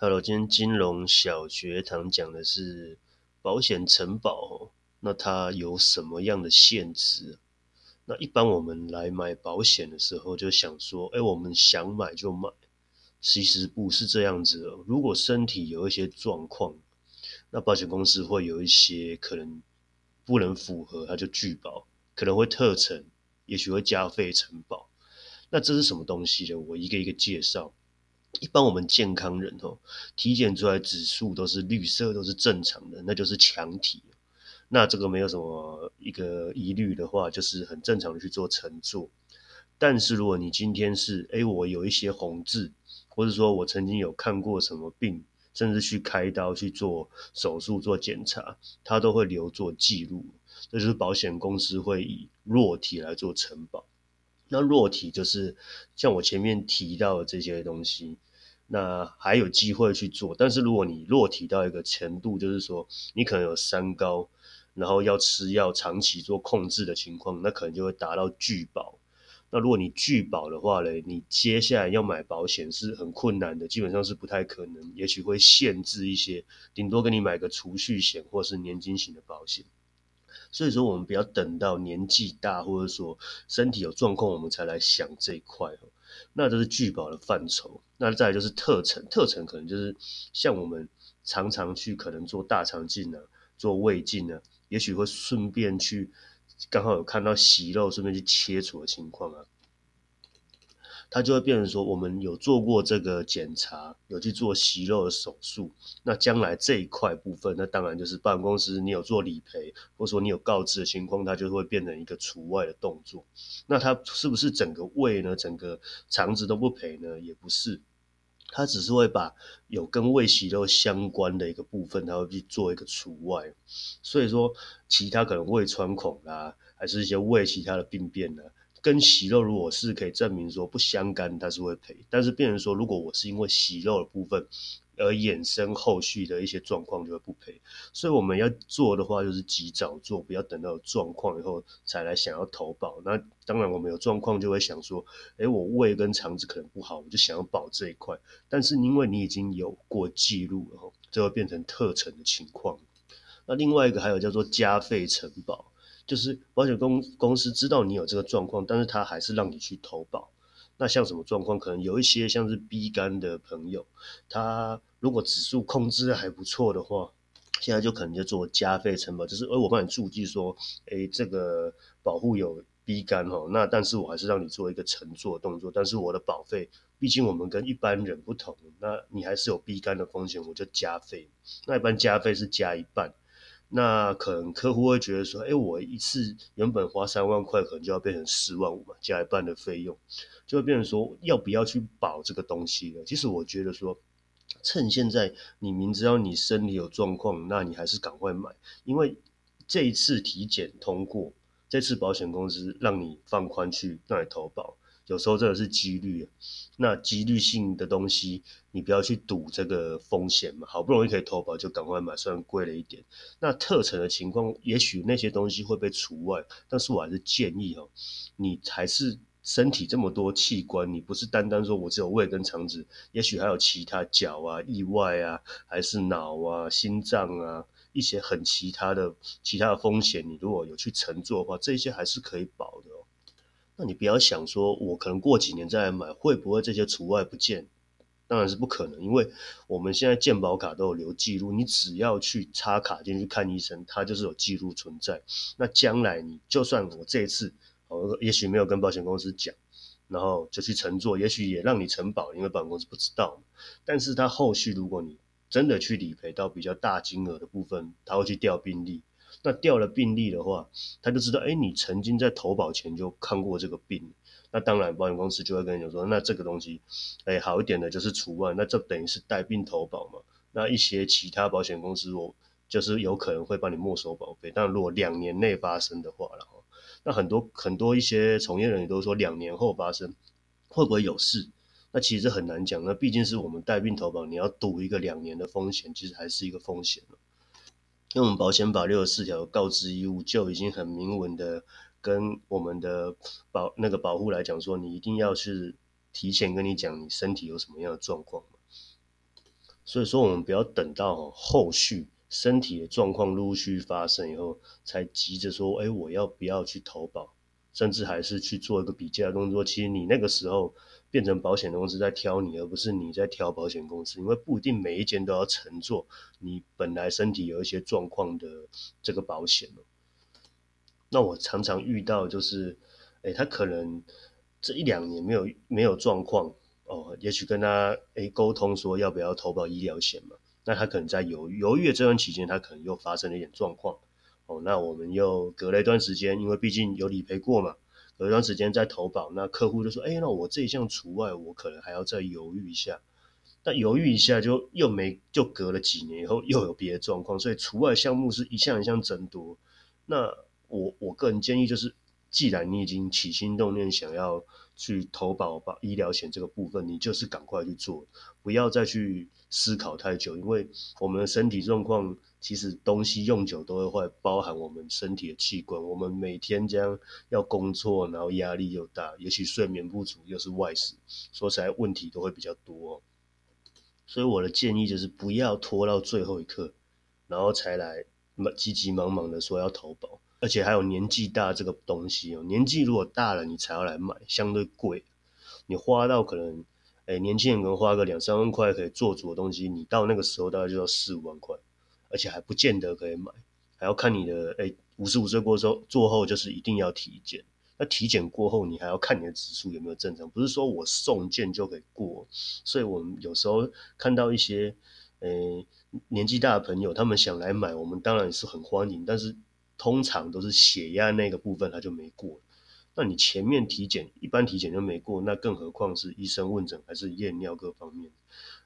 Hello，今天金融小学堂讲的是保险承保，那它有什么样的限制？那一般我们来买保险的时候，就想说，哎，我们想买就买，其实不是这样子的。如果身体有一些状况，那保险公司会有一些可能不能符合，它就拒保，可能会特承，也许会加费承保。那这是什么东西呢？我一个一个介绍。一般我们健康人哦，体检出来指数都是绿色，都是正常的，那就是强体。那这个没有什么一个疑虑的话，就是很正常的去做乘坐。但是如果你今天是，哎，我有一些红痣，或者说我曾经有看过什么病，甚至去开刀去做手术做检查，它都会留作记录。这就是保险公司会以弱体来做承保。那弱体就是像我前面提到的这些东西，那还有机会去做。但是如果你弱体到一个程度，就是说你可能有三高，然后要吃药长期做控制的情况，那可能就会达到拒保。那如果你拒保的话嘞，你接下来要买保险是很困难的，基本上是不太可能，也许会限制一些，顶多给你买个储蓄险或是年金型的保险。所以说，我们不要等到年纪大，或者说身体有状况，我们才来想这一块。那这是拒保的范畴。那再来就是特程，特程可能就是像我们常常去可能做大肠镜呢，做胃镜呢，也许会顺便去刚好有看到息肉，顺便去切除的情况啊。它就会变成说，我们有做过这个检查，有去做息肉的手术，那将来这一块部分，那当然就是保险公司你有做理赔，或者说你有告知的情况，它就会变成一个除外的动作。那它是不是整个胃呢，整个肠子都不赔呢？也不是，它只是会把有跟胃息肉相关的一个部分，它会去做一个除外。所以说，其他可能胃穿孔啦，还是一些胃其他的病变呢？跟息肉如果是可以证明说不相干，它是会赔。但是病人说，如果我是因为息肉的部分而衍生后续的一些状况，就会不赔。所以我们要做的话，就是及早做，不要等到有状况以后才来想要投保。那当然，我们有状况就会想说，哎，我胃跟肠子可能不好，我就想要保这一块。但是因为你已经有过记录了，就会变成特成的情况。那另外一个还有叫做加费承保。就是保险公公司知道你有这个状况，但是他还是让你去投保。那像什么状况？可能有一些像是 B 肝的朋友，他如果指数控制还不错的话，现在就可能就做加费承保，就是哎我帮你注记说，哎这个保护有 B 肝哦，那但是我还是让你做一个乘坐动作，但是我的保费，毕竟我们跟一般人不同，那你还是有 B 肝的风险，我就加费。那一般加费是加一半。那可能客户会觉得说，哎，我一次原本花三万块，可能就要变成四万五嘛，加一半的费用，就会变成说，要不要去保这个东西了？其实我觉得说，趁现在你明知道你身体有状况，那你还是赶快买，因为这一次体检通过，这次保险公司让你放宽去让你投保。有时候真的是几率，那几率性的东西，你不要去赌这个风险嘛。好不容易可以投保，就赶快买，虽然贵了一点。那特成的情况，也许那些东西会被除外，但是我还是建议哦，你还是身体这么多器官，你不是单单说我只有胃跟肠子，也许还有其他脚啊、意外啊，还是脑啊、心脏啊一些很其他的其他的风险，你如果有去乘坐的话，这些还是可以保的哦。那你不要想说，我可能过几年再来买，会不会这些除外不见？当然是不可能，因为我们现在健保卡都有留记录，你只要去插卡进去看医生，它就是有记录存在。那将来你就算我这一次，我也许没有跟保险公司讲，然后就去乘坐，也许也让你承保，因为保险公司不知道。但是它后续如果你真的去理赔到比较大金额的部分，他会去调病历。那调了病历的话，他就知道，哎，你曾经在投保前就看过这个病，那当然保险公司就会跟你说，那这个东西，哎，好一点的就是除外，那这等于是带病投保嘛。那一些其他保险公司，我就是有可能会帮你没收保费，但如果两年内发生的话然后，那很多很多一些从业人员都说两年后发生会不会有事？那其实很难讲，那毕竟是我们带病投保，你要赌一个两年的风险，其实还是一个风险因为我们保险法六十四条告知义务就已经很明文的跟我们的保那个保护来讲说，你一定要是提前跟你讲你身体有什么样的状况所所以说，我们不要等到后续身体的状况陆续发生以后，才急着说，哎，我要不要去投保？甚至还是去做一个比较的动作。其实你那个时候变成保险公司在挑你，而不是你在挑保险公司，因为不一定每一间都要乘坐你本来身体有一些状况的这个保险那我常常遇到就是，哎，他可能这一两年没有没有状况。哦，也许跟他诶沟通说要不要投保医疗险嘛？那他可能在犹豫犹豫的这段期间，他可能又发生了一点状况。哦，那我们又隔了一段时间，因为毕竟有理赔过嘛，隔一段时间再投保，那客户就说：“哎，那我这一项除外，我可能还要再犹豫一下。”那犹豫一下就又没，就隔了几年以后又有别的状况，所以除外项目是一项一项增多。那我我个人建议就是，既然你已经起心动念想要。去投保保医疗险这个部分，你就是赶快去做，不要再去思考太久，因为我们的身体状况其实东西用久都会坏，包含我们身体的器官。我们每天这样要工作，然后压力又大，也许睡眠不足又是外事，说起来问题都会比较多。所以我的建议就是不要拖到最后一刻，然后才来急急忙忙的说要投保。而且还有年纪大这个东西哦，年纪如果大了，你才要来买，相对贵。你花到可能，哎，年轻人可能花个两三万块可以做主的东西，你到那个时候大概就要四五万块，而且还不见得可以买，还要看你的，哎，五十五岁过之后，做后就是一定要体检。那体检过后，你还要看你的指数有没有正常，不是说我送件就可以过。所以我们有时候看到一些，哎，年纪大的朋友，他们想来买，我们当然是很欢迎，但是。通常都是血压那个部分它就没过，那你前面体检一般体检就没过，那更何况是医生问诊还是验尿各方面，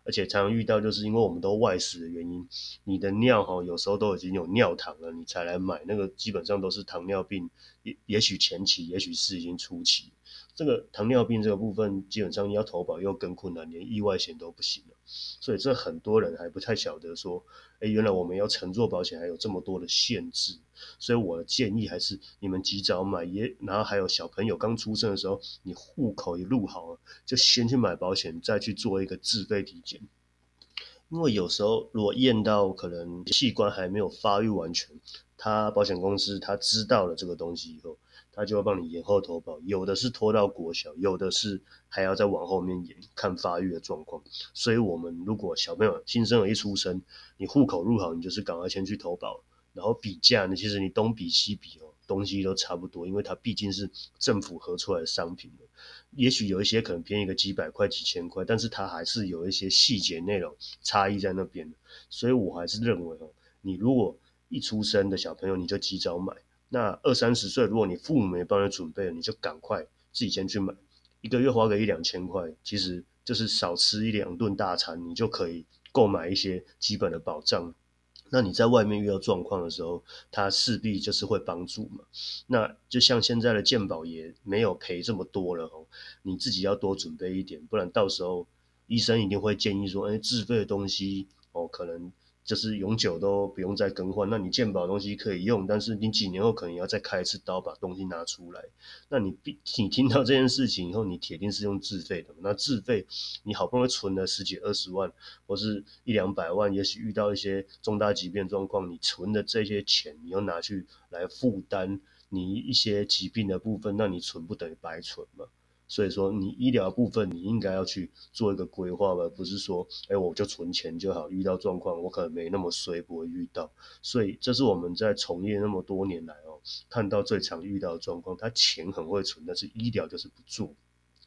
而且常常遇到就是因为我们都外食的原因，你的尿哈有时候都已经有尿糖了，你才来买那个基本上都是糖尿病，也也许前期，也许是已经初期。这个糖尿病这个部分，基本上要投保又更困难，连意外险都不行了。所以这很多人还不太晓得说，哎，原来我们要乘坐保险还有这么多的限制。所以我的建议还是你们及早买，也然后还有小朋友刚出生的时候，你户口一录好了，就先去买保险，再去做一个自费体检。因为有时候如果验到可能器官还没有发育完全，他保险公司他知道了这个东西以后。他就会帮你延后投保，有的是拖到国小，有的是还要再往后面延，看发育的状况。所以，我们如果小朋友新生儿一出生，你户口入好，你就是赶快先去投保，然后比价呢，其实你东比西比哦，东西都差不多，因为它毕竟是政府核出来的商品也许有一些可能便宜个几百块、几千块，但是它还是有一些细节内容差异在那边。所以我还是认为哦，你如果一出生的小朋友，你就及早买。那二三十岁，如果你父母没帮你准备，你就赶快自己先去买，一个月花个一两千块，其实就是少吃一两顿大餐，你就可以购买一些基本的保障。那你在外面遇到状况的时候，它势必就是会帮助嘛。那就像现在的健保也没有赔这么多了哦，你自己要多准备一点，不然到时候医生一定会建议说，哎，自费的东西哦，可能。就是永久都不用再更换，那你健保东西可以用，但是你几年后可能要再开一次刀把东西拿出来。那你必你听到这件事情以后，你铁定是用自费的。那自费，你好不容易存了十几二十万，或是一两百万，也许遇到一些重大疾病状况，你存的这些钱，你又拿去来负担你一些疾病的部分，那你存不等于白存吗？所以说，你医疗部分你应该要去做一个规划吧，不是说，哎，我就存钱就好，遇到状况我可能没那么衰，不会遇到。所以这是我们在从业那么多年来哦，看到最常遇到的状况，他钱很会存，但是医疗就是不做。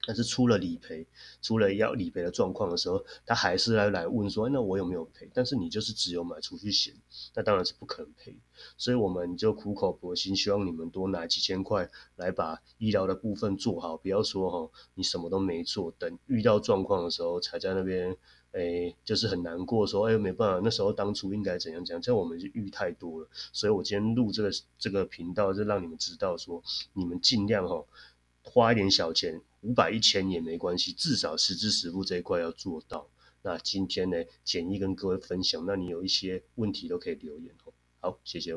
但是出了理赔，出了要理赔的状况的时候，他还是来来问说，那我有没有赔？但是你就是只有买储蓄险，那当然是不可能赔。所以我们就苦口婆心，希望你们多拿几千块来把医疗的部分做好，不要说哈，你什么都没做，等遇到状况的时候才在那边，哎，就是很难过，说哎没办法，那时候当初应该怎样怎样，这样我们就遇太多了。所以我今天录这个这个频道，就让你们知道说，你们尽量哈。花一点小钱，五百一千也没关系，至少实支实付这一块要做到。那今天呢，简易跟各位分享，那你有一些问题都可以留言哦。好，谢谢。